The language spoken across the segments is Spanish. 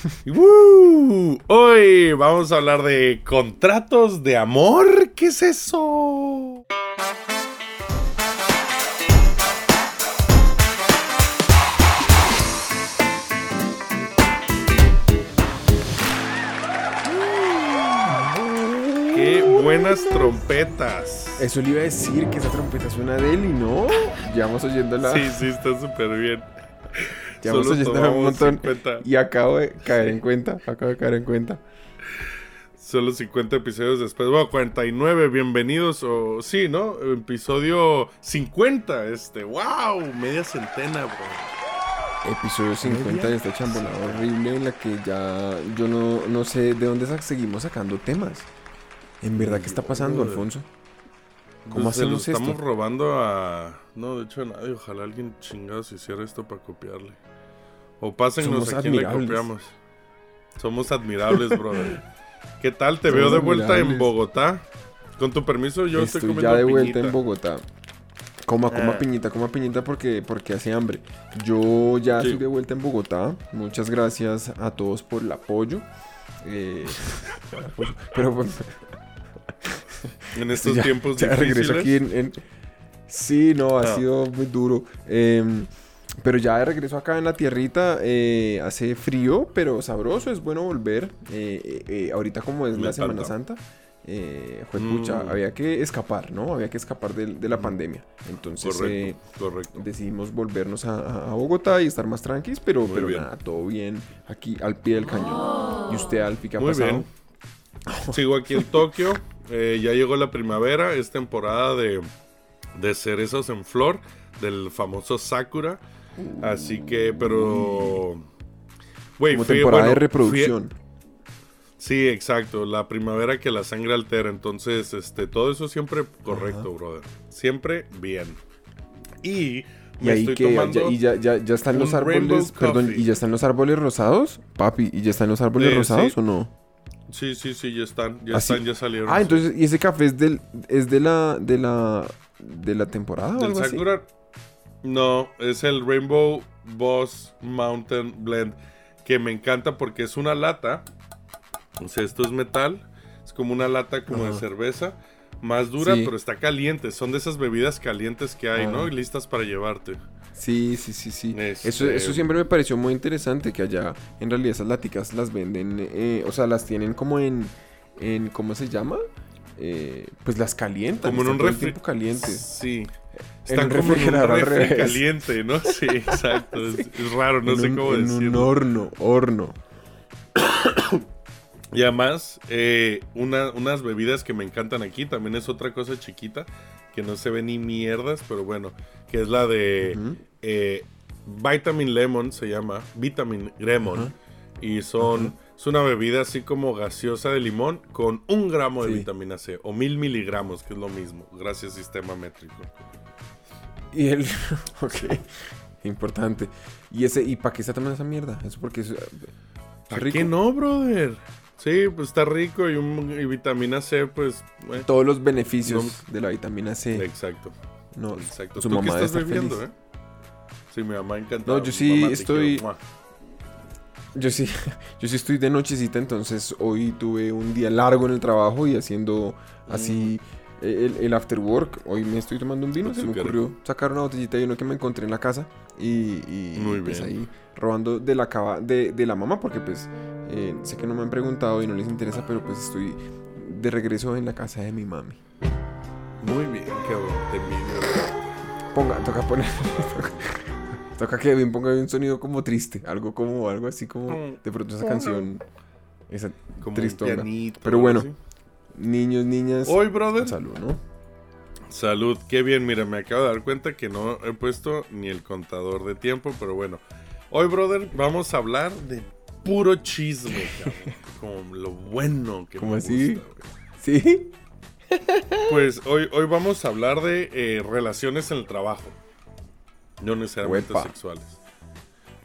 Hoy vamos a hablar de contratos de amor. ¿Qué es eso? ¡Qué buenas trompetas! Eso le iba a decir que esa trompeta suena de él y no. Llevamos oyéndola. Sí, sí, está súper bien. Llevamos Solo un montón. 50. Y acabo de caer en cuenta. Acabo de caer en cuenta. Solo 50 episodios después. Bueno, 49, bienvenidos. O sí, ¿no? Episodio 50. Este, wow, media centena, bro. Episodio 50 de esta chambolada horrible en la que ya yo no, no sé de dónde sa- seguimos sacando temas. En verdad, ¿qué está pasando, Alfonso? ¿Cómo Pues se lo hacemos esto? estamos robando a. No, de hecho, a nadie. Ojalá alguien chingados hiciera esto para copiarle. O pásennos Somos a quién le copiamos. Somos admirables, brother. ¿Qué tal? Te Somos veo de vuelta en. Bogotá. Con tu permiso, yo estoy, Estoy comiendo ya de vuelta piñita. en Bogotá. Coma, coma Ah. piñita, coma piñita porque, porque hace hambre. Yo ya Sí. estoy de vuelta en Bogotá. Muchas gracias a todos por el apoyo. Eh, pero pues, En estos ya, tiempos ya regreso aquí en, en- Sí, no, ha Ah. sido muy duro. Em, pero ya de regreso acá en la tierrita, eh, hace frío, pero sabroso, es bueno volver. Eh, eh, ahorita como es Me la Semana. Santa, eh, juepucha, Mm. había que escapar, ¿no? Había que escapar de, de la pandemia. Entonces Correcto, correcto. decidimos volvernos a, a- Bogotá y estar más tranquilos, pero, Muy pero bien. nada, todo bien aquí al pie del cañón. ¿Y usted, Alfi, qué ha Muy pasado? bien. Sigo aquí en Tokio. ya llegó la primavera. Es temporada de, de cerezos en flor. Del famoso Sakura. Así que, pero. Güey, Como fui- temporada bueno, de reproducción. sí, exacto. La primavera que la sangre altera. Entonces, este, todo eso siempre correcto, brother. Siempre bien. Y. Y me ahí estoy que ya, y ya, ya, ya están los árboles, perdón, y ya están los árboles rosados, papi, y ya están los árboles Eh, rosados sí. o no? Sí, sí, sí, ya están. Ya Ah, sí. están, ya salieron. Ah, entonces, ¿y ese café es del, es de la, de la, de la temporada o ¿Del algo así? No, es el Rainbow Boss Mountain Blend. Que me encanta porque es una lata. O sea, esto es metal. Es como una lata como de cerveza. Más dura, Sí. pero está caliente. Son de esas bebidas calientes que hay, ¿no? Y listas para llevarte. Sí, sí, sí, sí. Este- Eso, eso siempre me pareció muy interesante que allá, en realidad, esas láticas las venden, eh, o sea, las tienen como en, en ¿cómo se llama? Eh, pues las calientan. Como en un refri- tiempo calientes. Sí. En Están un como en un refrigerador al refri revés. caliente, ¿no? Sí, exacto. Es, es raro, no en sé un, cómo en decirlo. un horno, horno. Y además, eh, una- unas bebidas que me encantan aquí, también es otra cosa chiquita, que no se ve ni mierdas, pero bueno, que es la de eh, Vitamin Lemon, se llama, Vitamin Lemon, y son, es una bebida así como gaseosa de limón con un gramo de vitamina C, o mil miligramos, que es lo mismo, gracias sistema métrico. Y el. ok. Importante. Y ese. ¿Y para qué está tomando esa mierda? Eso porque es. ¿Para rico. qué no, brother? Sí, pues está rico y, un, y vitamina C, pues... eh, Todos los beneficios de la vitamina C. Exacto. No, Exacto. su ¿Tú qué mamá debe estás bebiendo, feliz. eh? Sí, mi mamá encantado. No, yo sí Mamá, estoy-. Yo sí, yo sí estoy de nochecita, entonces hoy tuve un día largo en el trabajo y haciendo así el, el after work. Hoy me estoy tomando un vino, Mm. Se me ocurrió sacar una botellita de uno que me encontré en la casa y, y, Muy pues bien. ahí robando de la cava de, de la mamá porque pues eh, sé que no me han preguntado y no les interesa, pero pues estoy de regreso en la casa de mi mami. Muy bien, cabrón. Te envidio. Ponga, toca poner. toca, toca que bien ponga un sonido como triste. Algo como, algo así como. De pronto esa canción. Esa Como Tristonga. pianito. Pero bueno. así. Niños, niñas. Hoy, brother. Salud, ¿no? Salud. Qué bien. Mira, me acabo de dar cuenta que no he puesto ni el contador de tiempo, pero bueno. Hoy, brother, vamos a hablar de puro chisme, cabrón. Como lo bueno que ¿Cómo me así? gusta. ¿Sí? Pues hoy, hoy vamos a hablar de eh, relaciones en el trabajo. No necesariamente Uepa. sexuales.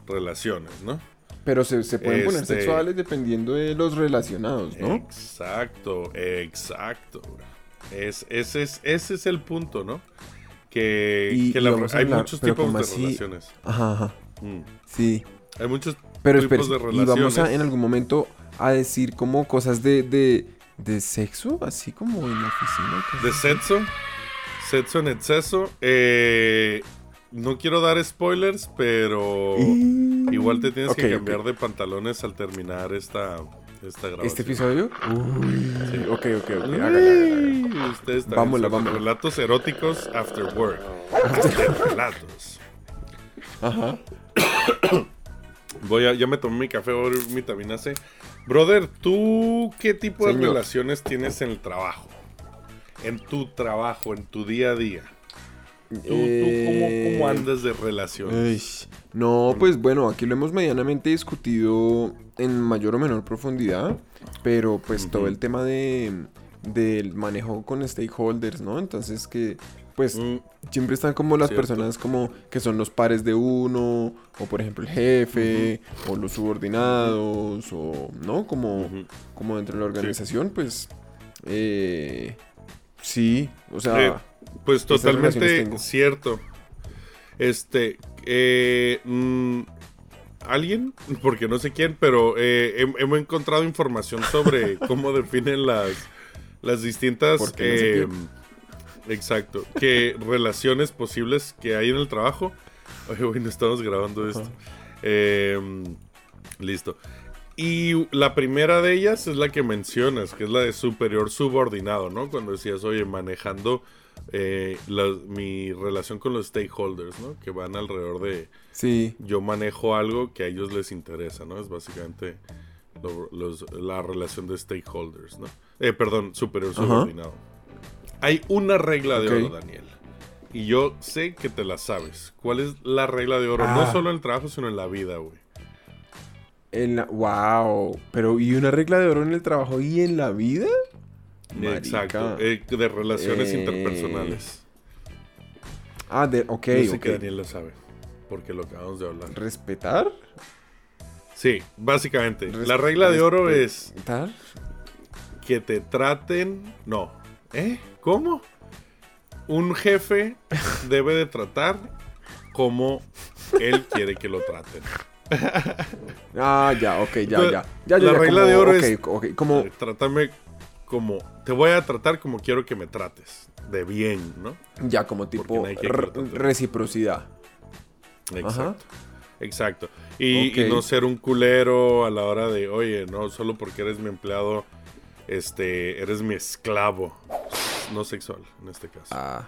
Relaciones, ¿no? Pero se, se pueden poner Este- sexuales dependiendo de los relacionados, ¿no? Exacto, exacto. Es, ese, es, ese es el punto, ¿no? Que, Y- que la- hay hablar, muchos tipos ¿cómo de así? relaciones. Ajá, ajá. Mm. Sí. Hay muchos Pero espera, y vamos a en algún momento a decir como cosas de, de, de sexo, así como en la oficina. ¿De sexo? Sexo en exceso. Eh, no quiero dar spoilers, pero igual te tienes que cambiar de pantalones al terminar esta, esta grabación. ¿Este episodio? Sí. Ok, ok, ok. Ustedes vamos, vamos. Relatos eróticos after work. relatos. Ajá. Voy a, ya me tomé mi café, voy a mi vitamina C. Brother, ¿tú qué tipo de relaciones tienes en el trabajo? En tu trabajo, en tu día a día. ¿Tú, cómo, eh, andas de relaciones? no, pues bueno, aquí lo hemos medianamente discutido en mayor o menor profundidad, pero pues todo el tema de del manejo con stakeholders, ¿no? Entonces que pues mm, siempre están como las personas como que son los pares de uno, o por ejemplo el jefe, o los subordinados, o no, como, como dentro de la organización, pues eh, sí, o sea... Pues totalmente cierto. Este, eh, mm, alguien, porque no sé quién, pero eh, hemos encontrado información sobre cómo definen las, las distintas... Eh, exacto. Que relaciones posibles que hay en el trabajo. Oye, bueno, estamos grabando esto. listo. Y la primera de ellas es la que mencionas, que es la de superior subordinado, ¿no? Cuando decías, oye, manejando eh, mi relación con los stakeholders, ¿no? Que van alrededor de... Sí. Yo manejo algo que a ellos les interesa, ¿no? Es básicamente la relación de stakeholders, ¿no? Eh, perdón, superior subordinado. Hay una regla de oro, Daniel. Y yo sé que te la sabes. ¿Cuál es la regla de oro? No ah. solo en el trabajo, sino en la vida, güey. En la... Wow. Pero ¿y una regla de oro en el trabajo y en la vida? Exacto, eh, de relaciones eh. interpersonales. Ah, de, ok. Yo sé que Daniel lo sabe, porque lo acabamos de hablar. ¿Respetar? Sí, básicamente. la regla de oro es que te traten. No. ¿Eh? ¿Cómo? Un jefe debe de tratar como él quiere que lo traten. ah, ya, ok, ya, ya. la regla de oro es. como... Trátame como te voy a tratar como quiero que me trates, de bien, ¿no? Ya como tipo reciprocidad. Exacto. Exacto. Y, no ser un culero a la hora de, oye, no, solo porque eres mi empleado, este, eres mi esclavo. No sexual, en este caso. Ah.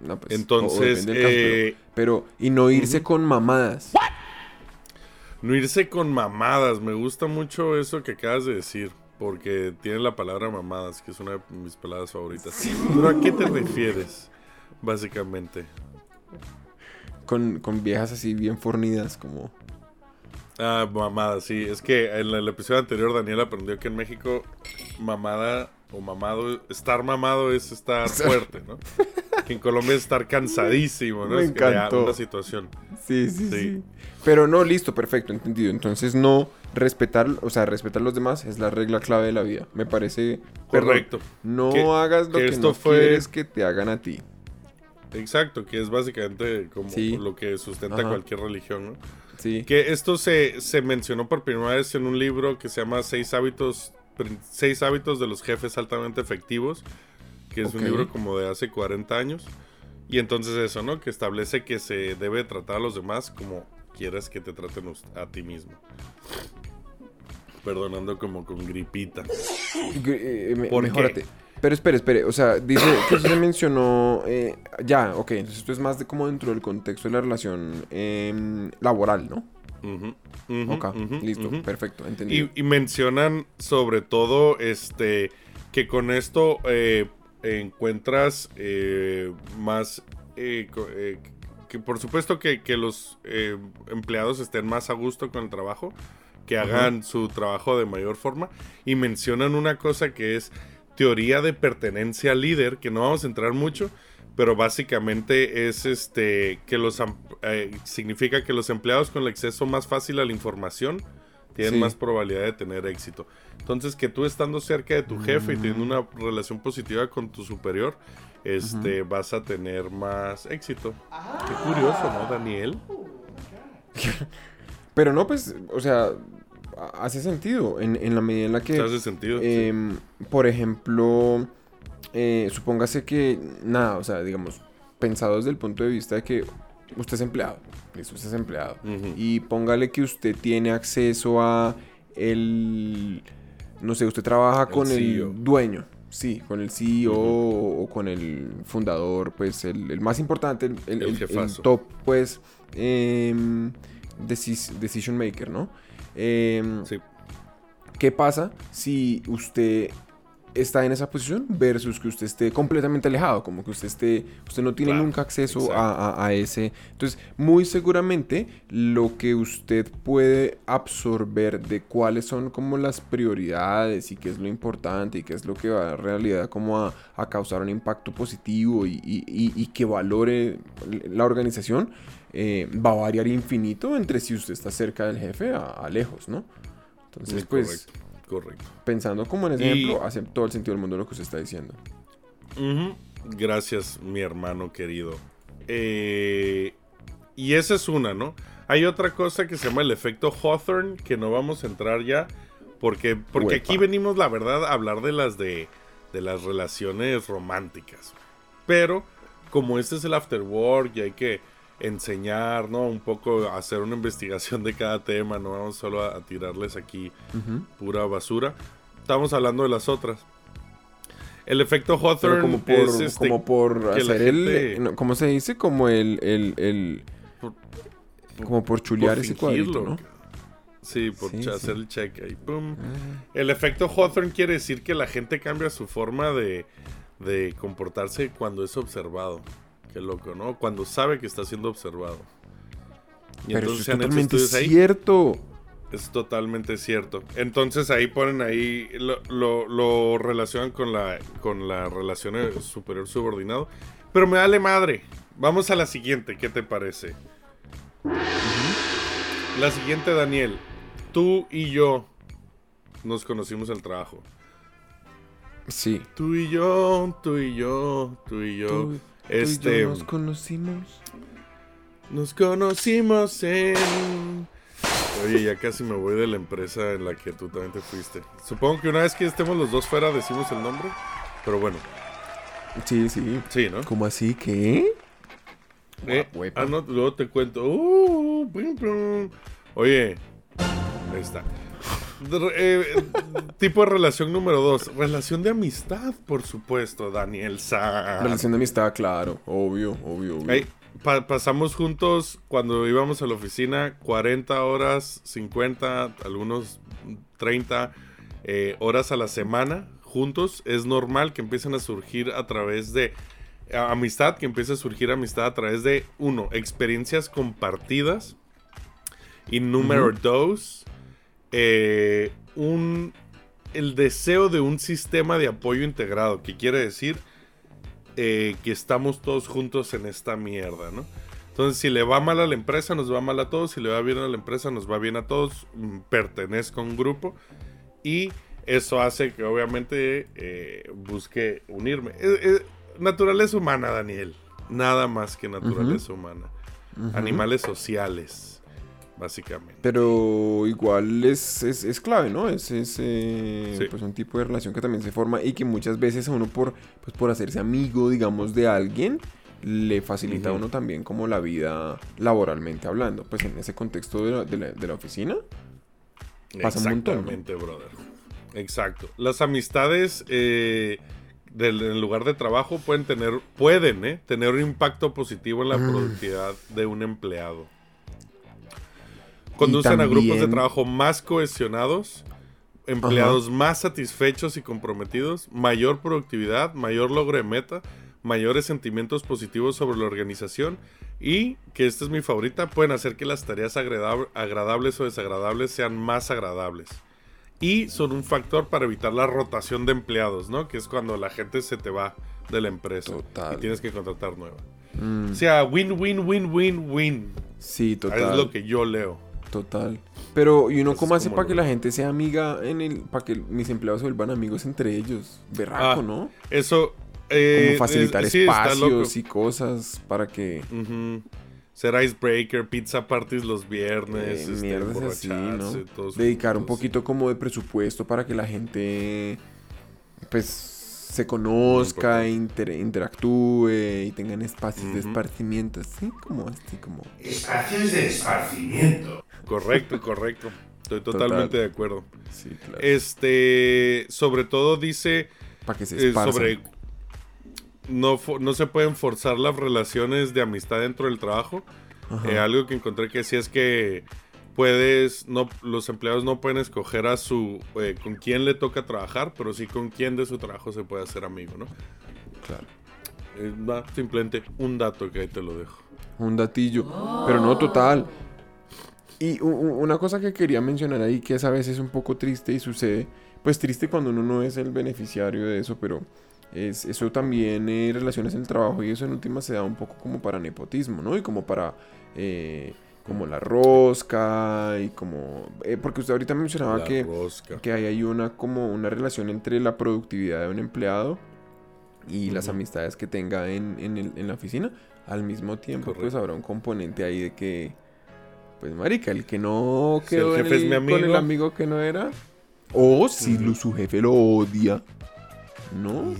No, pues, Entonces, eh, pero, y no irse con mamadas. No irse con mamadas. Me gusta mucho eso que acabas de decir. Porque tiene la palabra mamadas, que es una de mis palabras favoritas. ¿Pero a qué te refieres, básicamente? Con, viejas así bien fornidas, como... Ah, mamadas, sí. Es que en el episodio anterior Daniel aprendió que en México mamada o mamado, estar mamado es estar fuerte, ¿no? Que en Colombia es estar cansadísimo, ¿no? Me es encantó. una situación. Sí, sí, sí, Pero no, listo, perfecto, entendido. Entonces no respetar, o sea, respetar a los demás es la regla clave de la vida. Me parece correcto. no hagas lo que, no quieres que te hagan a ti. Exacto, que es básicamente como lo que sustenta cualquier religión, ¿no? Sí. Que esto se, se mencionó por primera vez en un libro que se llama Seis hábitos, seis hábitos de los jefes altamente efectivos, que es un libro como de hace 40 años. Y entonces eso, ¿no? Que establece que se debe tratar a los demás como quieras que te traten a ti mismo. Perdonando como con gripita. Eh, mejórate. Pero espere, espere, o sea, dice que se mencionó, eh, ya, ok, entonces esto es más de como dentro del contexto de la relación em, laboral, ¿no? ok, listo, perfecto, entendido. Y, mencionan sobre todo, este, que con esto eh, encuentras más que por supuesto que, los eh, empleados estén más a gusto con el trabajo, que hagan su trabajo de mayor forma. Y mencionan una cosa que es teoría de pertenencia al líder, que no vamos a entrar mucho, pero básicamente es este que los eh, significa que los empleados con el acceso más fácil a la información tienen más probabilidad de tener éxito. Entonces, que tú estando cerca de tu jefe y teniendo mm. una relación positiva con tu superior, este, vas a tener más éxito. Qué curioso, ¿no, Daniel? Pero no, pues, o sea, hace sentido en, en la medida en la que... Hace sentido. Em, por ejemplo, eh, supóngase que, nada, o sea, digamos, pensado desde el punto de vista de que usted es empleado, listo, usted es empleado, y póngale que usted tiene acceso a el, no sé, usted trabaja con el e dueño, sí, con el CEO o con el fundador, pues el, más importante, el, el, top, pues, em, decision maker, ¿no? Em, sí. ¿Qué pasa si usted está en esa posición versus que usted esté completamente alejado, como que usted esté, usted no tiene nunca acceso a, ese. Entonces, muy seguramente lo que usted puede absorber de cuáles son como las prioridades y qué es lo importante y qué es lo que va en realidad como a, causar un impacto positivo y, que valore la organización, eh, va a variar infinito entre si usted está cerca del jefe a, lejos, ¿no? Entonces, pues... Correcto. Pensando como en ese ejemplo, hace todo el sentido del mundo lo que usted está diciendo. Gracias, mi hermano querido. Eh, y esa es una, ¿no? Hay otra cosa que se llama el efecto Hawthorne, que no vamos a entrar ya, porque, porque aquí venimos, la verdad, a hablar de las de, de las relaciones románticas. Pero, como este es el afterwork y hay que enseñar, ¿no? Un poco hacer una investigación de cada tema, no vamos solo a, tirarles aquí pura basura. Estamos hablando de las otras. El efecto Hawthorne como por, es este, como por hacer el, ¿cómo se dice? Como el, el, el como por chulear ese cuadrito, ¿no? Sí, por hacer el check ahí. Pum. El efecto Hawthorne quiere decir que la gente cambia su forma de, de comportarse cuando es observado. Qué loco, ¿no? Cuando sabe que está siendo observado. Y Pero entonces es totalmente cierto. Es totalmente cierto. Entonces ahí ponen ahí, lo, lo, relacionan con la, con la relación superior subordinado. Pero me dale madre. Vamos a la siguiente, ¿qué te parece? La siguiente, Daniel. Tú y yo nos conocimos el trabajo. Sí. Tú y yo, tú y yo, tú y yo. Este. nos conocimos. Nos conocimos en. Oye, ya casi me voy de la empresa en la que tú también te fuiste. Supongo que una vez que estemos los dos fuera decimos el nombre. Pero bueno. Sí, sí. Sí, ¿no? ¿Cómo así? ¿Qué? Eh, ah, no, luego te cuento. Uh, Oye, ahí está. Eh, tipo de relación número dos. Relación de amistad, por supuesto, Daniel Sa. Relación de amistad, claro. Obvio, obvio, obvio. pasamos juntos cuando íbamos a la oficina 40 horas, 50, algunos 30 eh, horas a la semana juntos. Es normal que empiecen a surgir a través de amistad, que empiece a surgir amistad a través de, uno, experiencias compartidas. Y número dos, eh, un, el deseo de un sistema de apoyo integrado, que quiere decir eh, que estamos todos juntos en esta mierda, ¿no? Entonces, si le va mal a la empresa, nos va mal a todos. Si le va bien a la empresa, nos va bien a todos. Mm, pertenezco a un grupo. Y eso hace que obviamente eh, busque unirme. naturaleza humana, Daniel. Nada más que naturaleza humana. Animales sociales básicamente. Pero igual es, es, clave, ¿no? Es, eh, pues un tipo de relación que también se forma y que muchas veces a uno por, pues por hacerse amigo, digamos, de alguien, le facilita a uno también como la vida laboralmente hablando. Pues en ese contexto de la, de la, oficina pasa un montón. Exactamente, brother. Exacto. Las amistades eh, del, lugar de trabajo pueden tener, pueden, eh, tener un impacto positivo en la productividad de un empleado conducen a grupos de trabajo más cohesionados, empleados más satisfechos y comprometidos, mayor productividad, mayor logro de meta, mayores sentimientos positivos sobre la organización y, que esta es mi favorita, pueden hacer que las tareas agradables o desagradables sean más agradables. Y son un factor para evitar la rotación de empleados, ¿no? Que es cuando la gente se te va de la empresa y tienes que contratar nueva. Mm. O sea, win, win, win, win, win. Sí, total. Es lo que yo leo. Total. Pero, ¿y uno cómo hace para que la gente sea amiga en el. para que mis empleados se vuelvan amigos entre ellos? Berraco, ah, ¿no? Eso. Eh, como facilitar espacios y cosas para que. ser icebreaker, pizza parties los viernes, Eh, este, mierdas así, ¿no? Dedicar un poquito como de presupuesto para que la gente pues se conozca, inter- interactúe y tengan espacios de esparcimiento, así como así como Espacios de esparcimiento. Correcto, correcto. Estoy Total. totalmente de acuerdo. sí, claro. Este, sobre todo dice para que se eh, sobre no, no se pueden forzar las relaciones de amistad dentro del trabajo. Eh, algo que encontré que decía es que puedes, no, los empleados no pueden escoger a su, eh, con quién le toca trabajar, pero sí con quién de su trabajo se puede hacer amigo, ¿no? Claro. Eh, simplemente un dato que ahí te lo dejo. Un datillo. Pero no, total. Y una cosa que quería mencionar ahí, que es a veces un poco triste y sucede, pues triste cuando uno no es el beneficiario de eso, pero es eso también en relaciones en el trabajo y eso en última se da un poco como para nepotismo, ¿no? Y como para, eh, como la rosca y como... eh, porque usted ahorita mencionaba La que, rosca. que ahí hay una como una relación entre la productividad de un empleado y las amistades que tenga en, en el- en la oficina. Al mismo tiempo, pues habrá un componente ahí de que, pues marica, el que no Si el quedó es con el amigo. que no era, o si Ujú. lo- su jefe lo odia, ¿no?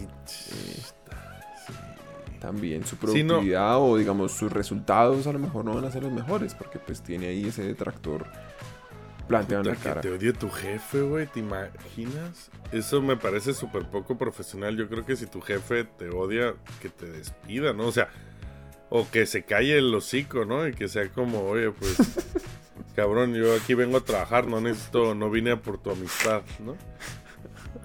También su Sí, no. productividad o digamos sus resultados a lo mejor no van a ser los mejores porque pues tiene ahí ese detractor planteado en la que cara. te odie tu jefe, güey, ¿te imaginas? Eso me parece súper poco profesional. Yo creo que si tu jefe te odia, que te despida, ¿no? O sea, o que se calle el hocico, ¿no? Y que sea como, oye, pues, cabrón, yo aquí vengo a trabajar, no necesito, no vine a por tu amistad, ¿no?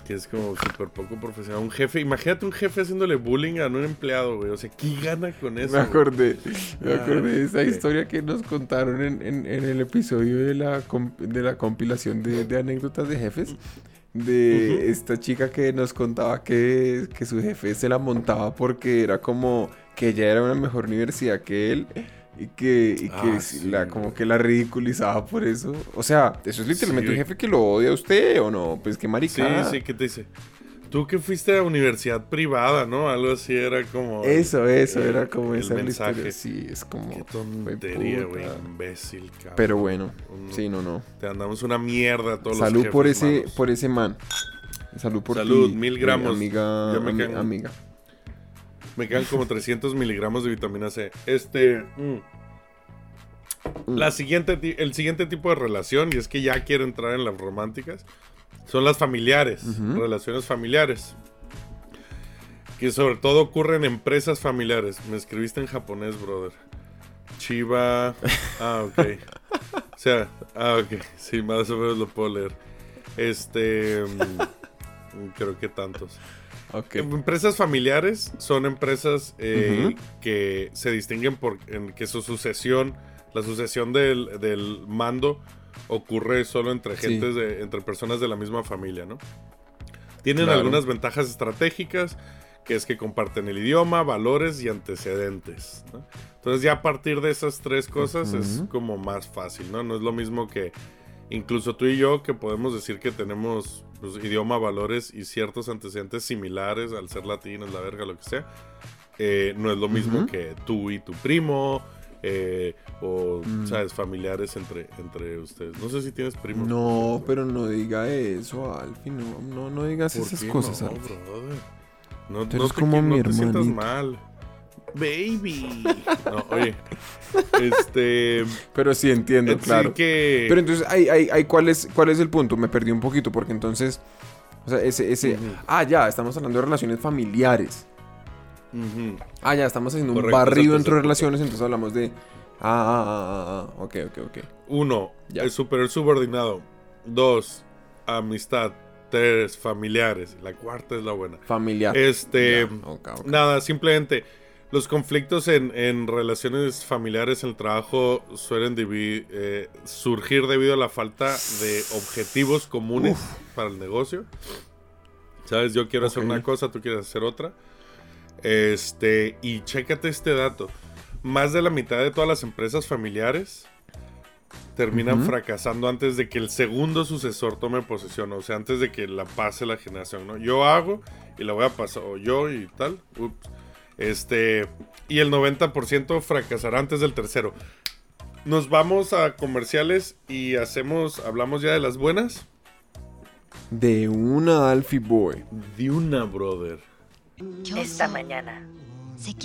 Que es como súper poco profesional. Un jefe, imagínate un jefe haciéndole bullying a un empleado, güey. O sea, ¿qué gana con eso? Me güey? acordé, me acordé de esa Ah, historia que nos contaron en, en- en el episodio de la, de la compilación de, de anécdotas de jefes. De Ujú. esta chica que nos contaba que, que su jefe se la montaba porque era como que ella era una mejor universidad que él y que, y que Ah, sí, sí, la, como que la ridiculizaba por eso. O sea, eso es literalmente Sí. un jefe que lo odia a usted o no. Pues qué Sí, marica. sí, ¿qué te dice? Tú que fuiste a universidad privada, ¿no? Algo así era como... Eso, eso, el- era como el esa mensaje. Sí, es como... Qué tontería, güey, imbécil, cabrón. Pero bueno, Un- sí, no, no. Te andamos una mierda a todos los Salud jefes por ese, por ese man. Salud por Salud, ti, mil mi gramos. Amiga, Ya me quedan- amiga. Me quedan como 300 miligramos de vitamina C. Este... mm. Mm. La siguiente, el siguiente tipo de relación, y es que ya quiero entrar en las románticas, son las familiares, relaciones familiares. Que sobre todo ocurren en empresas familiares. Me escribiste en japonés, brother. Chiva. Ah, ok. O sea, ah, ok. Sí, más o menos lo puedo leer. Este. mm, creo que tantos. Ok. Empresas familiares son empresas eh, que se distinguen por en que su sucesión, la sucesión del, del mando ocurre solo entre Sí. gentes de, entre personas de la misma familia, ¿no? Tienen Claro. algunas ventajas estratégicas, que es que comparten el idioma, valores y antecedentes. ¿no? Entonces ya a partir de esas tres cosas es como más fácil, ¿no? No es lo mismo que incluso tú y yo que podemos decir que tenemos pues, idioma, valores y ciertos antecedentes similares al ser latinos, la verga, lo que sea. eh, no es lo mismo que tú y tu primo. eh, o, Mm. ¿sabes? Familiares entre, entre ustedes. No sé si tienes primos. No, pero no diga eso, Alfie. No, no, no digas ¿Por esas cosas, no? No, no te, como mi sientas mal. Baby. No, oye. Este. Pero sí entiendo, claro. que. Pero entonces, hay, hay, hay, ¿cuál, es, ¿cuál es el punto? Me perdí un poquito porque entonces... O sea, ese... ese. Ah, ya, estamos hablando de relaciones familiares. Ah, ya, estamos haciendo un barrido entre relaciones, entonces hablamos de... Ah, ah, ah, ah, ah, ok, ok, ok. Uno, Ya. el superior subordinado. Dos, amistad. Tres, familiares. La cuarta es la buena. Familiar. Este. Nada, simplemente los conflictos en, en relaciones familiares en el trabajo suelen eh, surgir debido a la falta de objetivos comunes para el negocio. Sabes, yo quiero hacer una cosa, tú quieres hacer otra. Este, y chécate este dato. Más de la mitad de todas las empresas familiares terminan fracasando antes de que el segundo sucesor tome posesión, o sea, antes de que la pase la generación, ¿no? Yo hago y la voy a pasar, o yo y tal, ups. Este, y el 90% fracasará antes del tercero. Nos vamos a comerciales y hacemos, hablamos ya de las buenas. De una Alfie Boy. De una, brother. Esta mañana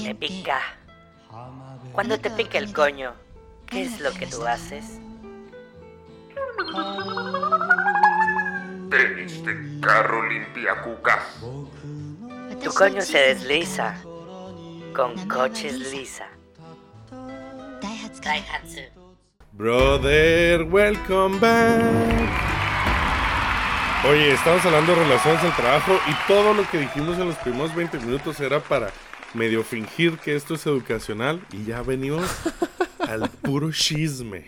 me pica. Cuando te pica el coño, ¿qué es lo que tú haces? Tenis de carro limpia cuca. Tu coño se desliza con coches lisa. Daihatsu. Brother, welcome back. Oye, estamos hablando de relaciones del trabajo y todo lo que dijimos en los primeros 20 minutos era para medio fingir que esto es educacional y ya venimos al puro chisme.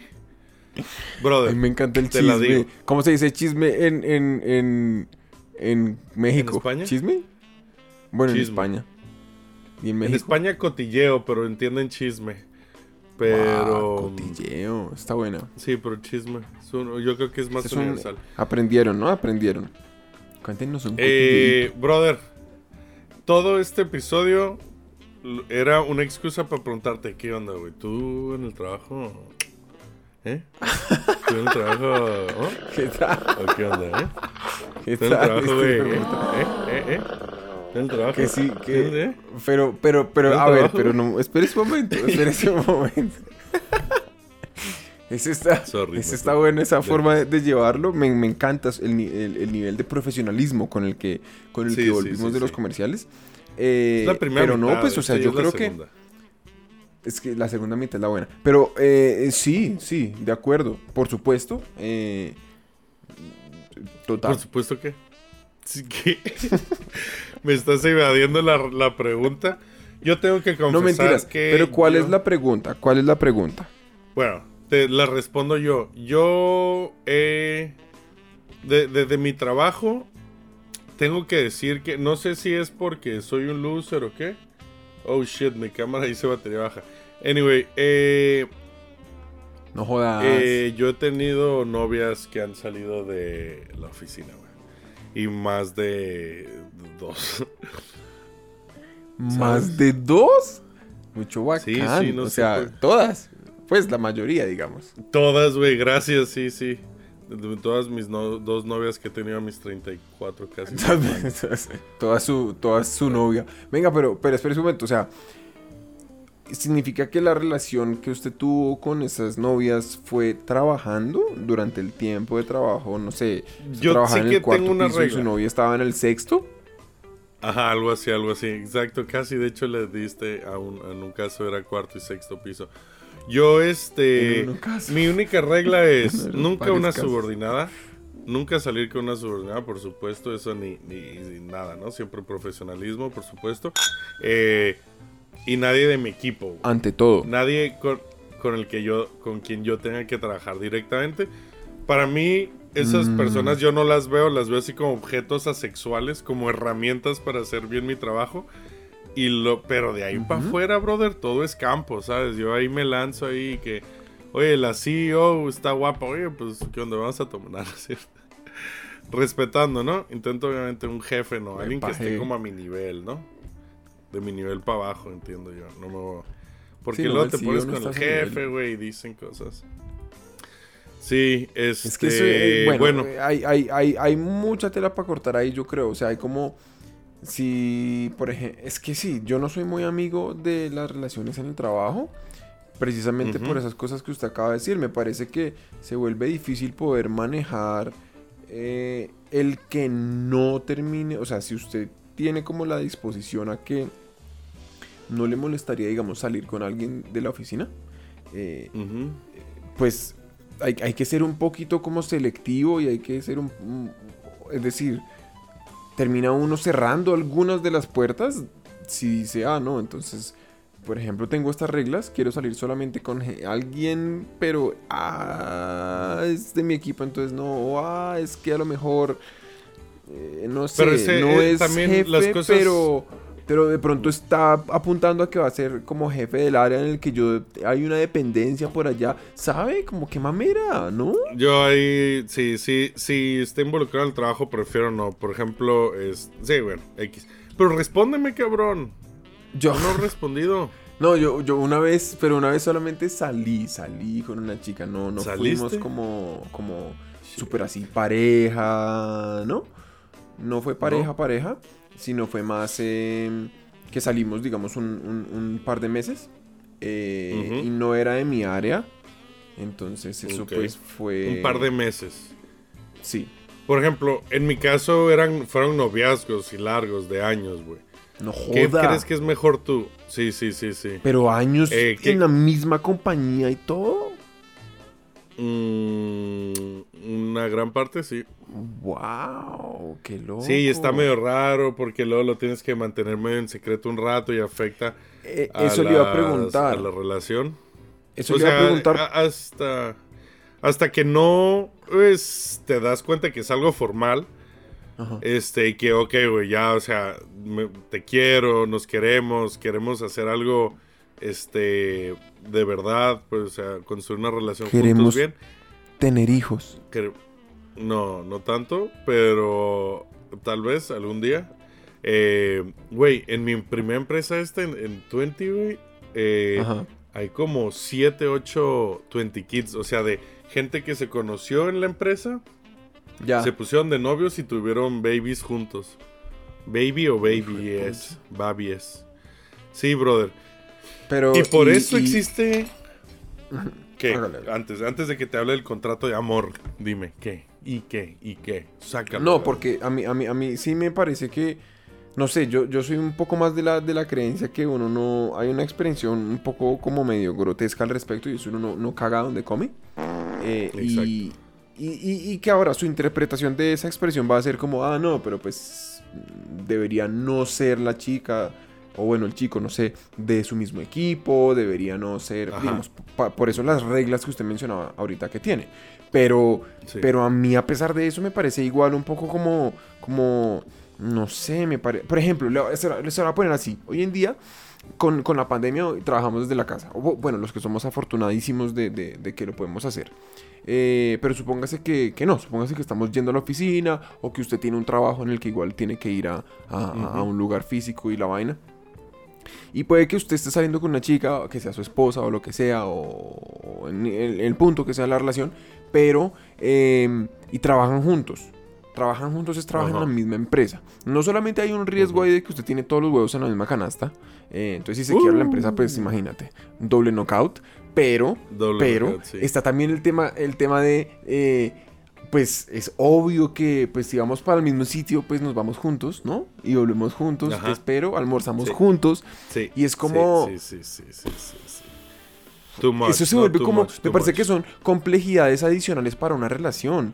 Brother, Ay, me encanta el te la chisme. digo. ¿Cómo se dice chisme en, en, en, en México? ¿En España? ¿Chisme? Bueno, en Chisme. España. ¿Y en? España cotilleo, pero entienden chisme. Ah, Pero... cotilleo. Está buena. sí, pero chisme. un- yo creo que es más Es un- universal. Aprendieron, ¿no? Aprendieron. Cuéntenos un Eh, brother, todo este episodio era una excusa para preguntarte, ¿qué onda, güey? ¿Tú en el trabajo? ¿Eh? ¿Tú en el trabajo? oh? ¿Qué tal? ¿O qué onda, eh? ¿Qué ¿Tú en el tal? trabajo, Este güey? ¿Eh? pregunta. ¿Eh? ¿Eh? ¿Eh? ¿Tú en el trabajo? Que sí, que... ¿Eh? Pero, pero, pero, ¿Buen a ver, pero no... Espérese un momento, espérese un momento. Ese está, Sorry, ese no está bueno, esa forma de, de llevarlo. Me, me encanta el, el- el nivel de profesionalismo con el que, con el Sí, que volvimos sí, de los comerciales. Eh, Es la primera pero no, pues, o sea, yo creo que... Es que la segunda mitad es la buena. Pero eh, eh, sí, sí, de acuerdo. Por supuesto. eh, total. Por supuesto que. Me estás evadiendo la, la pregunta. Yo tengo que confesar no mentiras. que. Pero ¿cuál yo- es la pregunta? ¿Cuál es la pregunta? Bueno, te la respondo yo. Yo he. De, de- de mi trabajo, tengo que decir que. No sé si es porque soy un loser o qué. Oh shit, mi cámara dice batería baja. Anyway, eh, No jodas. eh, yo he tenido novias que han salido de la oficina. Y más de dos. ¿Más de dos? Mucho bacán. Sí, sí, no o sea, por- todas. Pues la mayoría, digamos. Todas, güey, gracias, sí, sí. Todas mis no- dos novias que he tenido a mis 34 casi. toda su, toda su novia. Venga, pero, pero espere un momento. O sea, ¿significa que la relación que usted tuvo con esas novias fue trabajando durante el tiempo de trabajo? No sé. Yo trabajaba sí en el que cuarto tengo una piso y su regla. novia estaba en el sexto. Ajá, algo así, algo así. Exacto, casi de hecho le diste a un, en un caso era cuarto y sexto piso. Yo, este. Mi única regla es nunca una casos. subordinada. Nunca salir con una subordinada, por supuesto. Eso ni, ni, ni nada, ¿no? Siempre profesionalismo, por supuesto. Eh, y nadie de mi equipo. güey. Ante todo. nadie con, con el que yo con quien yo tenga que trabajar directamente para mí esas Mm. personas yo no las veo las veo así como objetos asexuales como herramientas para hacer bien mi trabajo y lo pero de ahí para afuera brother todo es campo sabes yo ahí me lanzo ahí que oye la CEO está guapa oye pues qué onda vamos a tomar ¿no es cierto? respetando no intento obviamente un jefe no alguien que esté como a mi nivel no de mi nivel para abajo, entiendo yo. No me voy- Porque Sí, luego te pones con el jefe, güey, y dicen cosas. Sí, este, Es que eso, eh, bueno, bueno, eh, hay, hay, hay, hay mucha tela para cortar ahí, yo creo. O sea, hay como. Si, por ejemplo, es que sí, yo no soy muy amigo de las relaciones en el trabajo. Precisamente por esas cosas que usted acaba de decir. Me parece que se vuelve difícil poder manejar eh, el que no termine. O sea, si usted tiene como la disposición a que no le molestaría, digamos, salir con alguien de la oficina. eh, pues hay, hay que ser un poquito como selectivo y hay que ser un... un- es decir, termina uno cerrando algunas de las puertas si dice, ah, no, entonces, por ejemplo, tengo estas reglas, quiero salir solamente con alguien, pero, ah, es de mi equipo, entonces no, ah, es que a lo mejor, eh, no sé, Pero ese, no eh, es también jefe, las cosas- pero... Pero de pronto está apuntando a que va a ser como jefe del área en el que yo hay una dependencia por allá. ¿Sabe? Como que mamera, ¿no? Yo ahí, sí, sí, si está involucrado en el trabajo, prefiero no. Por ejemplo, es, sí, bueno, X. Pero respóndeme, cabrón. Yo No he respondido. No, yo, yo una vez, pero una vez solamente salí, salí con una chica, no, no ¿Saliste? fuimos como, como súper así pareja, ¿no? No fue pareja, ¿No? pareja, sino fue más eh, que salimos, digamos, un, un- un par de meses eh, y no era de mi área, entonces eso pues fue... Un par de meses. Sí, Por ejemplo, en mi caso eran, fueron noviazgos y largos de años, güey. no ¿Qué joda. crees que es mejor tú? Sí, sí, sí, sí. Pero años Eh, ¿qué- en la misma compañía y todo. Mm, una gran parte, sí. Wow, qué loco. Sí, está medio raro porque luego lo tienes que mantener medio en secreto un rato y afecta Eh, a eso le iba a preguntar. a la relación. Eso o le iba sea, a preguntar. hasta, hasta que no pues, te das cuenta que es algo formal. Ajá. Este, y que, ok, güey, ya, o sea, me- te quiero, nos queremos, queremos hacer algo, este, de verdad, pues, o sea, construir una relación Queremos- juntos bien. Tener hijos. Que- no, no tanto, pero tal vez algún día. Eh, Güey, en mi primera empresa esta, en, en 20, güey, eh, hay como 7, 8 20 kids, o sea, de gente que se conoció en la empresa, Ya. se pusieron de novios y tuvieron babies juntos. Baby o baby es, baby es. Sí, brother. Pero. Y por eso y- existe... ¿Qué? Hágale. Antes, antes de que te hable del contrato de amor, dime, ¿qué? ¿Y qué? ¿Y qué? Sácalo. No, porque a mí, a mí, a mí sí me parece que. No sé, yo, yo soy un poco más de la, de la creencia que uno no. Hay una expresión un poco como medio grotesca al respecto y es uno no, no caga donde come. Eh, y, y, y- y que ahora su interpretación de esa expresión va a ser como, ah, no, pero pues debería no ser la chica, o bueno, el chico, no sé, de su mismo equipo, debería no ser, Ajá. digamos, por eso las reglas que usted mencionaba ahorita que tiene. Pero, Sí. pero a mí, a pesar de eso, me parece igual un poco como, como, no sé, me parece, por ejemplo, le, se, voy a poner así, hoy en día, con, con la pandemia trabajamos desde la casa, o bu- bueno, los que somos afortunadísimos de, de- de que lo podemos hacer. Eh, pero supóngase que, que no, supóngase que estamos yendo a la oficina o que usted tiene un trabajo en el que igual tiene que ir a, a- a un lugar físico y la vaina. Y puede que usted esté saliendo con una chica, que sea su esposa o lo que sea, o, en el, el punto que sea la relación, pero... eh, y trabajan juntos. Trabajan juntos es trabajan Ajá. en la misma empresa. No solamente hay un riesgo ahí de que usted tiene todos los huevos en la misma canasta. eh, entonces si se quiebra la empresa, pues imagínate. Un doble knockout. Pero, Doble pero knockout, sí. está también el tema, el tema de... eh, pues es obvio que pues si vamos para el mismo sitio, pues nos vamos juntos, ¿no? Y volvemos juntos, Ajá. que espero, almorzamos Sí. juntos. Sí, Y es como- Sí, sí, sí, sí, sí. Too much, Eso se vuelve como, much, me parece much. que son complejidades adicionales para una relación.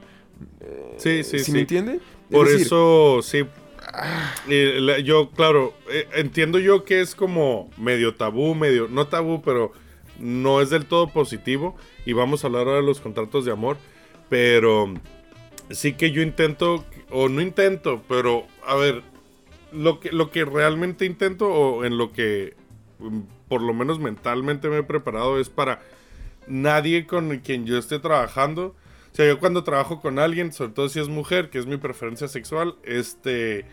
Sí, sí, ¿Sí, sí. me entiende? Es Por decir, eso, sí. Eh, la- yo, claro, eh, entiendo yo que es como medio tabú, medio, no tabú, pero no es del todo positivo. Y vamos a hablar ahora de los contratos de amor. Pero sí que yo intento, o no intento, pero a ver, lo que, lo que realmente intento, o en lo que mm, por lo menos mentalmente me he preparado, es para nadie con quien yo esté trabajando. O sea, yo cuando trabajo con alguien, sobre todo si es mujer, que es mi preferencia sexual, este,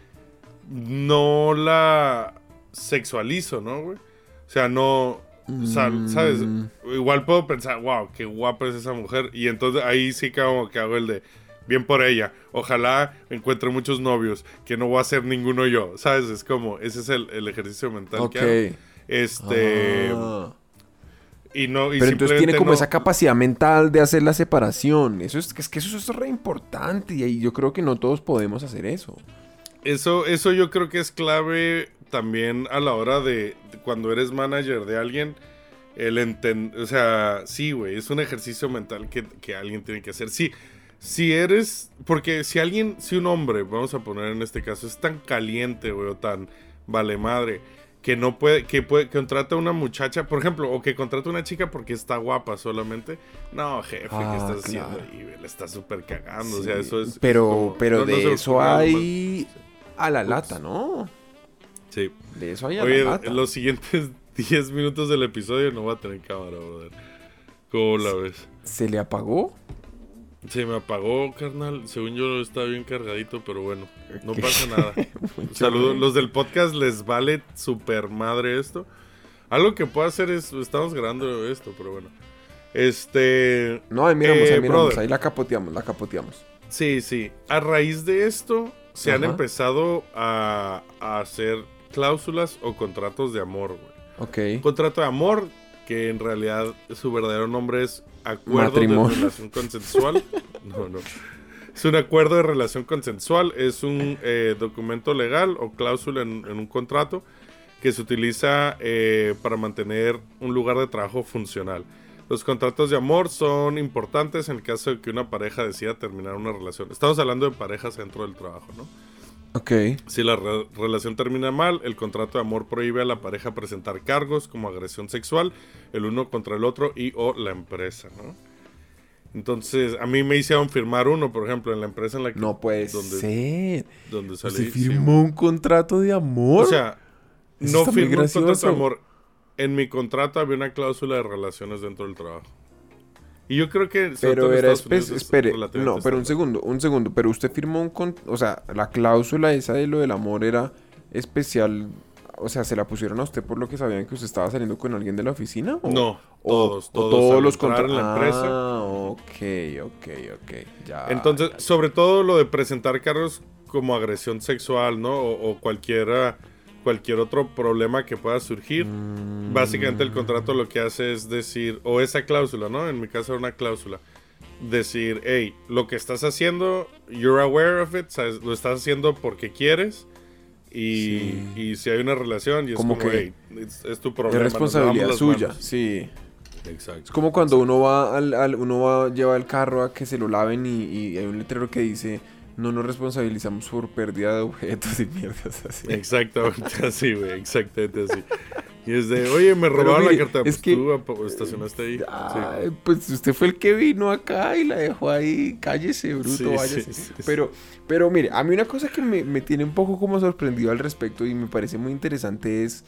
no la sexualizo, ¿no, güey? O sea, no, o sea, ¿sabes? Mm. Igual puedo pensar, wow, qué guapa es esa mujer. Y entonces ahí sí que hago, que hago el de, bien por ella. Ojalá encuentre muchos novios, que no voy a hacer ninguno yo, ¿sabes? Es como, ese es el, el ejercicio mental que hago. Este, Ah. y no, y Pero entonces tiene como no- esa capacidad mental de hacer la separación. Eso es, es que eso es re importante y ahí yo creo que no todos podemos hacer eso. Eso, eso yo creo que es clave también a la hora de, de cuando eres manager de alguien. El entender, o sea, sí, güey, es un ejercicio mental que, que alguien tiene que hacer. Sí, si eres, porque si alguien, si un hombre, vamos a poner en este caso, es tan caliente, güey, o tan vale madre, que no puede, que puede, que contrata a una muchacha, por ejemplo, o que contrata a una chica porque está guapa solamente. No, jefe, ¿qué Ah, estás haciendo claro. ahí? güey? Le está súper cagando, o sea, eso es... pero es como- pero no- de eso hay a la lata, ¿no? Sí. De eso hay Oye, en los siguientes 10 minutos del episodio no va a tener cámara, brother. ¿Cómo la ves? ¿Se le apagó? Se me apagó, carnal. Según yo está bien cargadito, pero bueno, no pasa nada. Saludos. Los del podcast les vale super madre esto. Algo que puedo hacer es. Estamos grabando esto, pero bueno. Este. No, ahí miramos, eh, ahí miramos. brother. Ahí la capoteamos, la capoteamos. Sí, sí. A raíz de esto, se han empezado a, a hacer cláusulas o contratos de amor, güey. Ok. contrato de amor, que en realidad su verdadero nombre es acuerdo Matrimonio. de relación consensual. no, no. Es un acuerdo de relación consensual, es un eh, documento legal o cláusula en, en un contrato que se utiliza eh, para mantener un lugar de trabajo funcional. Los contratos de amor son importantes en el caso de que una pareja decida terminar una relación. Estamos hablando de parejas dentro del trabajo, ¿no? Ok. Si la re- relación termina mal, el contrato de amor prohíbe a la pareja presentar cargos como agresión sexual, el uno contra el otro y o la empresa, ¿no? Entonces, a mí me hicieron firmar uno, por ejemplo, en la empresa en la que No puede donde, ser. donde salí. ¿Se sí. firmó un contrato de amor? O sea, Eso no firmé un contrato de amor. En mi contrato había una cláusula de relaciones dentro del trabajo. Y yo creo que pero era Estados Unidos espe- es espere, no, pero un segundo, un segundo, pero usted firmó un con, o sea, la cláusula esa de lo del amor era especial, o sea, se la pusieron a usted por lo que sabían que usted estaba saliendo con alguien de la oficina o No, o- todos, o todos, los entrar contra en la empresa. Ah, ok, ok, ok, ya. Entonces, ya, sobre todo lo de presentar cargos como agresión sexual, ¿no? O, o cualquiera, cualquier otro problema que pueda surgir. Mm. Básicamente el contrato lo que hace es decir, o esa cláusula, ¿no? En mi caso era una cláusula. Decir, hey, lo que estás haciendo, you're aware of it, ¿sabes? lo estás haciendo porque quieres. Y, Sí. y si hay una relación, y es Como como, que hey, es, es tu es problema. nos responsabilidad suya, manos". sí. Exacto. Es como cuando uno va al, al- uno va lleva el carro a que se lo laven y, y hay un letrero que dice no nos responsabilizamos por pérdida de objetos y mierdas así. Exactamente así, güey, exactamente así. Y es de, oye, me robaron mire, la cartera. es Pues que- tú estacionaste ahí. Sí. Pues usted fue el que vino acá y la dejó ahí. Cállese, bruto, Sí, váyase. sí. pero, pero mire, a mí una cosa que me, me tiene un poco como sorprendido al respecto y me parece muy interesante es.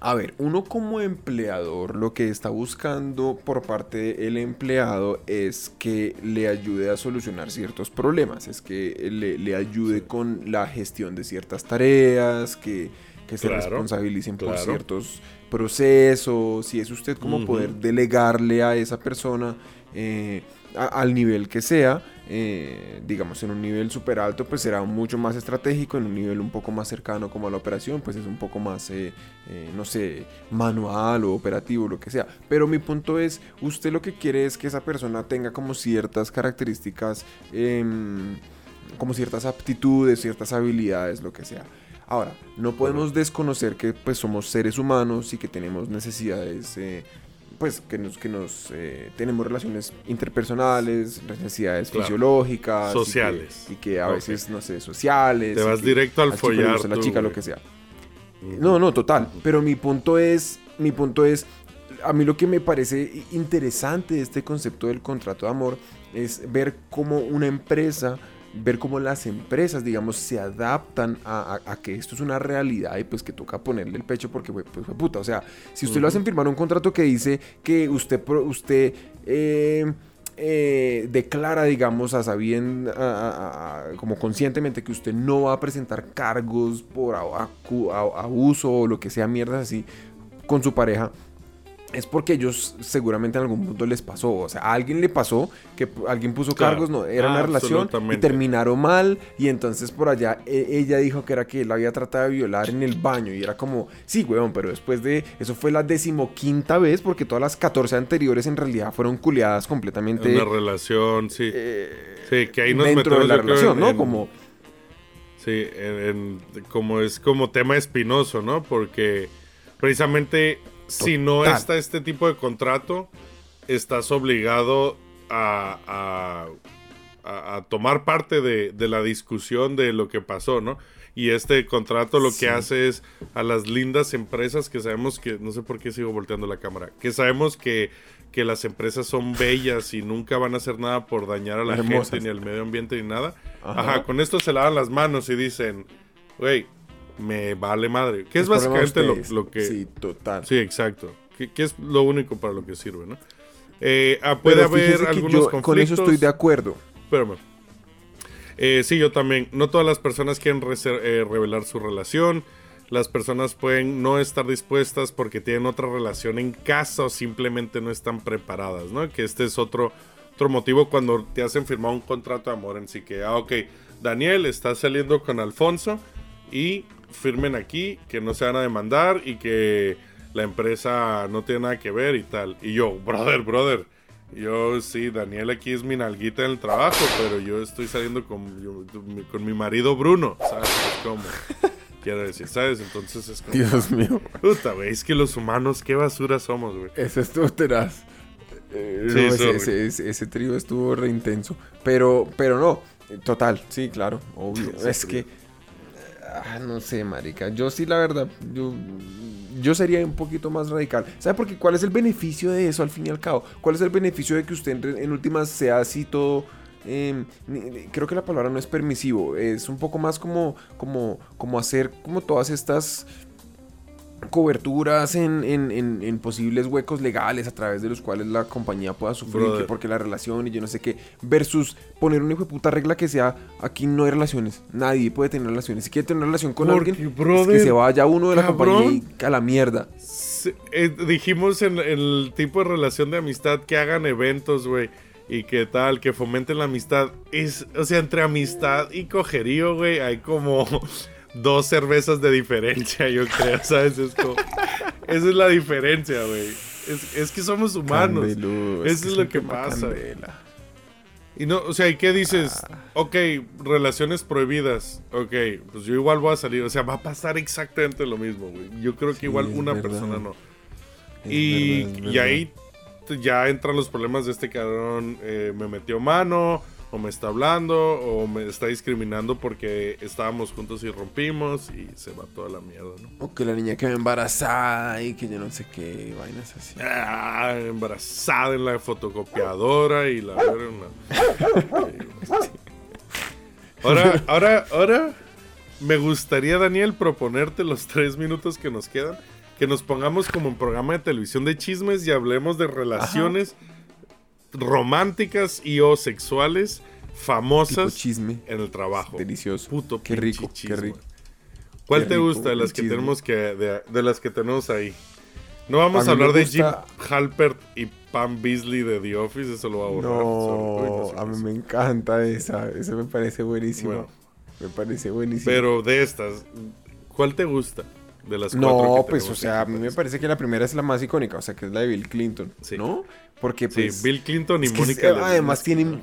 A ver, uno como empleador lo que está buscando por parte del empleado es que le ayude a solucionar ciertos problemas, es que le, le ayude con la gestión de ciertas tareas, que, que se Claro, responsabilicen por claro. ciertos procesos, si es usted como poder delegarle a esa persona eh, a- al nivel que sea, eh, digamos en un nivel súper alto, pues será mucho más estratégico, en un nivel un poco más cercano como a la operación, pues es un poco más, eh, eh, no sé, manual o operativo, lo que sea. Pero mi punto es, usted lo que quiere es que esa persona tenga como ciertas características, em, como ciertas aptitudes, ciertas habilidades, lo que sea. Ahora, no podemos desconocer que pues somos seres humanos y que tenemos necesidades, pues que nos, que nos eh, tenemos relaciones interpersonales, necesidades Claro. fisiológicas, y que- Sociales. y que, a veces, no sé, sociales. Te vas que directo al le follar gusta la chica, lo que sea. No, no, total. Pero mi punto es, mi punto es, a mí lo que me parece interesante de este concepto del contrato de amor es ver cómo una empresa, ver cómo las empresas, digamos, se adaptan a, a- a que esto es una realidad y pues que toca ponerle el pecho porque, pues, puta, o sea, si usted lo hacen firmar un contrato que dice que usted, usted eh, eh, declara, digamos, a sabien- a- como conscientemente que usted no va a presentar cargos por abuso o lo que sea, mierdas así, con su pareja, es porque ellos seguramente en algún punto les pasó. O sea, a alguien le pasó que alguien puso Claro. cargos, no, era una relación y terminaron mal. Y entonces por allá e- ella dijo que era que él la había tratado de violar en el baño. Y era como, sí, weón, pero después de. Eso fue la decimoquinta vez porque todas las 14 anteriores en realidad fueron culeadas completamente. Una relación, sí. eh, Sí, que ahí nos dentro de la relación, en- ¿no? en- Como. Sí, en, en- como es como tema espinoso, ¿no? Porque precisamente si no está este tipo de contrato, estás obligado a, a- a- a tomar parte de, de la discusión de lo que pasó, ¿no? Y este contrato lo Sí. que hace es a las lindas empresas que sabemos que, no sé por qué sigo volteando la cámara, que sabemos que, que las empresas son bellas y nunca van a hacer nada por dañar a la Hermosas. gente, ni al medio ambiente, ni nada. Ajá. Ajá, con esto se lavan las manos y dicen, güey, me vale madre. Que es, básicamente lo, que... Sí, total. Sí, exacto. Que, que es lo único para lo que sirve, ¿no? Eh, ah, puede haber algunos yo conflictos. con eso estoy de acuerdo. Espérame. Eh, sí, yo también. No todas las personas quieren eh, revelar su relación. Las personas pueden no estar dispuestas porque tienen otra relación en casa o simplemente no están preparadas, ¿no? Que este es otro, otro motivo cuando te hacen firmar un contrato de amor en sí que, ah, ok, Daniel está saliendo con Alfonso y firmen aquí que no se van a demandar y que la empresa no tiene nada que ver y tal. Y yo, brother, brother. Yo sí, Daniel aquí es mi nalguita en el trabajo, pero yo estoy saliendo con, yo- con mi marido Bruno, ¿sabes? Es como, quiero decir, ¿sabes? Entonces es como, Dios mío. puta, güey, es que los humanos, qué basura somos, güey. Ese estuvo tenaz. Eh, Sí, no, eso, ese, ese, ese- ese trío estuvo re intenso. Pero, pero no, total, sí, claro, obvio. Es trío. Ah, no sé, marica. Yo sí, la verdad, yo, yo sería un poquito más radical. ¿Sabe por qué? ¿Cuál es el beneficio de eso al fin y al cabo? ¿Cuál es el beneficio de que usted en, últimas sea así todo... ni- creo que la palabra no es permisivo, es un poco más como, como, como hacer como todas estas coberturas en, en- en- en posibles huecos legales a través de los cuales la compañía pueda sufrir, que porque la relación y yo no sé qué, versus poner una hijo de puta regla que sea, aquí no hay relaciones, nadie puede tener relaciones, si quiere tener una relación con Porque, alguien, es que se vaya uno de la cabrón. compañía y a la mierda. Se- eh, dijimos en, el tipo de relación de amistad que hagan eventos, güey. Y que tal, que fomenten la amistad. Es, o sea, entre amistad y cogerío, güey, hay como dos cervezas de diferencia, yo creo, ¿sabes? Es como, esa es la diferencia, güey. Es, es que somos humanos. Candelú, Eso que es lo que pasa. candela. Y no, o sea, ¿y qué dices? Ok, relaciones prohibidas. Ok, pues yo igual voy a salir. O sea, va a pasar exactamente lo mismo, güey. Yo creo que Sí, igual es una verdad. persona no. Es Y, verdad, es y ahí ya entran los problemas de este cabrón. eh, me metió mano, o me está hablando, o me está discriminando porque estábamos juntos y rompimos. Y se va toda la mierda, ¿no? O que la niña quedó embarazada y que yo no sé qué, vainas así. Ah, embarazada en la fotocopiadora y la. Ahora, ahora, ahora me gustaría, Daniel, proponerte los tres minutos que nos quedan. Que nos pongamos como un programa de televisión de chismes y hablemos de relaciones románticas y o sexuales famosas chisme. en el trabajo. Delicioso. Puto Qué rico, qué chisme. rico. ¿Cuál Qué te rico gusta de las que chisme. tenemos que de, de las que tenemos ahí? No vamos A hablar de Jim Halpert y Pam Beasley de The Office, eso lo va a borrar. Sorry. No, a mí qué me encanta esa. Esa me parece buenísima. Bueno. Me parece buenísima. Pero de estas, ¿cuál te gusta? De las cuatro no, pues, o sea, a mí me parece que la primera es la más icónica, o sea, que es la de Bill Clinton, Sí. ¿no? Porque, Sí, pues. Bill Clinton y Mónica. Lewinsky. además tiene,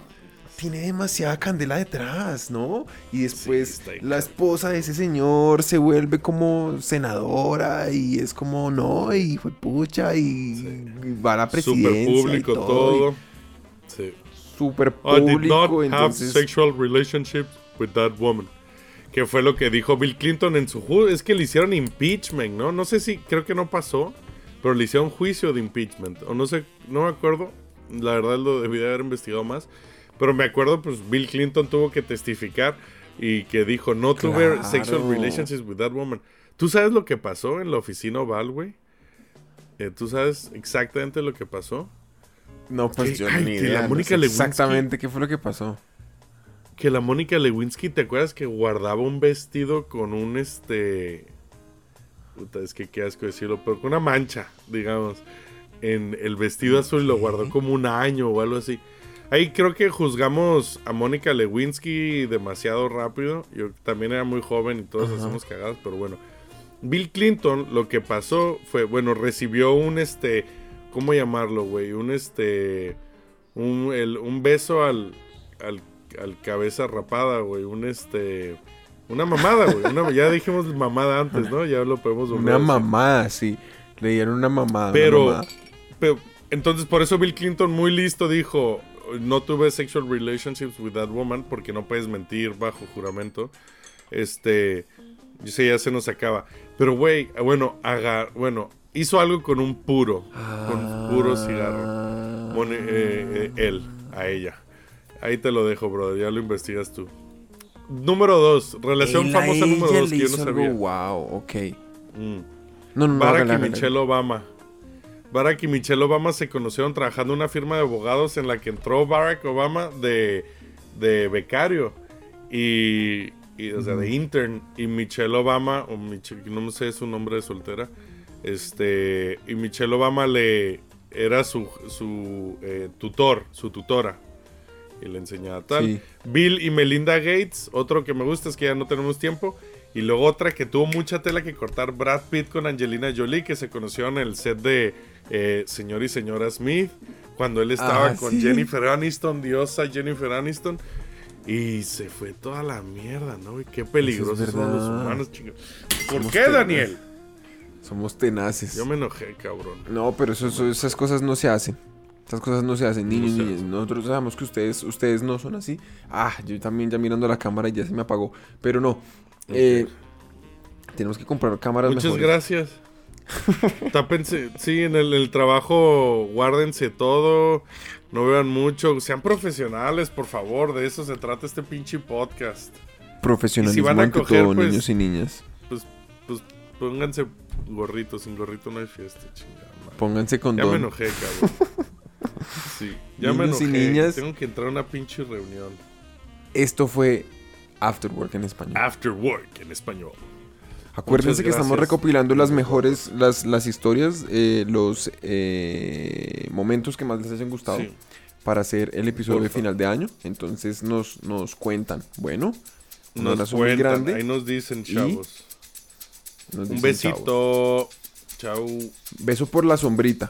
tiene demasiada candela detrás, ¿no? Y después ahí, la esposa de ese señor se vuelve como senadora y es como, no, y fue pucha y, y va a la presidencia. Súper público y todo. Sí. Súper I did público, not have entonces. sexual relationships with that woman. Que fue lo que dijo Bill Clinton en su. Es que le hicieron impeachment, ¿no? No sé si, creo que no pasó, pero le hicieron juicio de impeachment. O no sé, no me acuerdo. La verdad lo debí de haber investigado más. Pero me acuerdo, pues Bill Clinton tuvo que testificar y que dijo, no tuve sexual relationships with that woman. ¿Tú sabes lo que pasó en la oficina Oval, güey? Eh, ¿Tú sabes exactamente lo que pasó? No, pues que- yo ay, ni que la idea. no sé exactamente qué fue lo que pasó. Que la Mónica Lewinsky, ¿te acuerdas que guardaba un vestido con un este. Puta, es que qué asco decirlo, pero con una mancha, digamos, en el vestido azul y lo guardó como un año o algo así. Ahí creo que juzgamos a Mónica Lewinsky demasiado rápido. Yo también era muy joven y todos hacemos cagadas, pero bueno. Bill Clinton, lo que pasó fue, bueno, recibió un este. ¿Cómo llamarlo, güey? Un este. Un, el- un beso al, al, al cabeza rapada, güey. Un este. Una mamada, güey. Una- ya dijimos mamada antes, ¿no? Ya lo podemos volver Una a mamada, sí. Le dieron una mamada. una Pero, mamada. pero, entonces por eso Bill Clinton muy listo dijo, no tuve sexual relationships with that woman porque no puedes mentir bajo juramento. Este, yo sé, ya se nos acaba. Pero güey, bueno, haga, bueno, hizo algo con un puro, con puro cigarro. Eh, eh, él, a ella. Ahí te lo dejo, brother, ya lo investigas tú. Número dos, relación famosa número dos que yo no algo, sabía. Wow, ok. Mm. No, no, no. Barack y. Michelle Obama. Barack y Michelle Obama se conocieron trabajando en una firma de abogados en la que entró Barack Obama de, de becario y, y, o sea, de intern. Y Michelle Obama, o Michelle, no sé su nombre de soltera, este, y Michelle Obama le era su, su eh, tutor, su tutora. Y le enseñaba tal. Sí. Bill y Melinda Gates, otro que me gusta es que ya no tenemos tiempo. Y luego otra que tuvo mucha tela que cortar, Brad Pitt con Angelina Jolie, que se conoció en el set de eh, Señor y Señora Smith, cuando él estaba Ah, con sí. Jennifer Aniston, diosa Jennifer Aniston. Y se fue toda la mierda, ¿no? Y qué peligrosos son los humanos, chicos. ¿Por Somos qué, tenaces. Daniel? Somos tenaces. Yo me enojé, cabrón. No, pero eso, eso- esas cosas no se hacen. Esas cosas no se hacen, niños, se niñas. Nosotros sabemos que ustedes, ustedes no son así. Ah, yo también ya mirando la cámara y ya se me apagó. Pero no. eh, tenemos que comprar cámaras Muchas mejores. gracias. Tápense, sí, en el, el trabajo guárdense todo, no vean mucho, sean profesionales, por favor, de eso se trata este pinche podcast. Profesionalismo Y si van a coger, todo, pues, niños y niñas. Pues, pues pónganse gorritos, sin gorrito no hay fiesta, chingada. Pónganse con Ya me enojé, cabrón. Sí, ya me y enojé. niñas. Tengo que entrar a una pinche reunión. Esto fue After Work en español. After work en español. Acuérdense que estamos recopilando las mejores, las, las historias, eh, los eh, momentos que más les hayan gustado Sí. para hacer el episodio de final de año. Entonces nos, nos cuentan. Bueno, un Nos abrazo muy grande. ahí nos dicen, chavos. Nos Un dicen chavos. besito. Chao. Beso por la sombrita.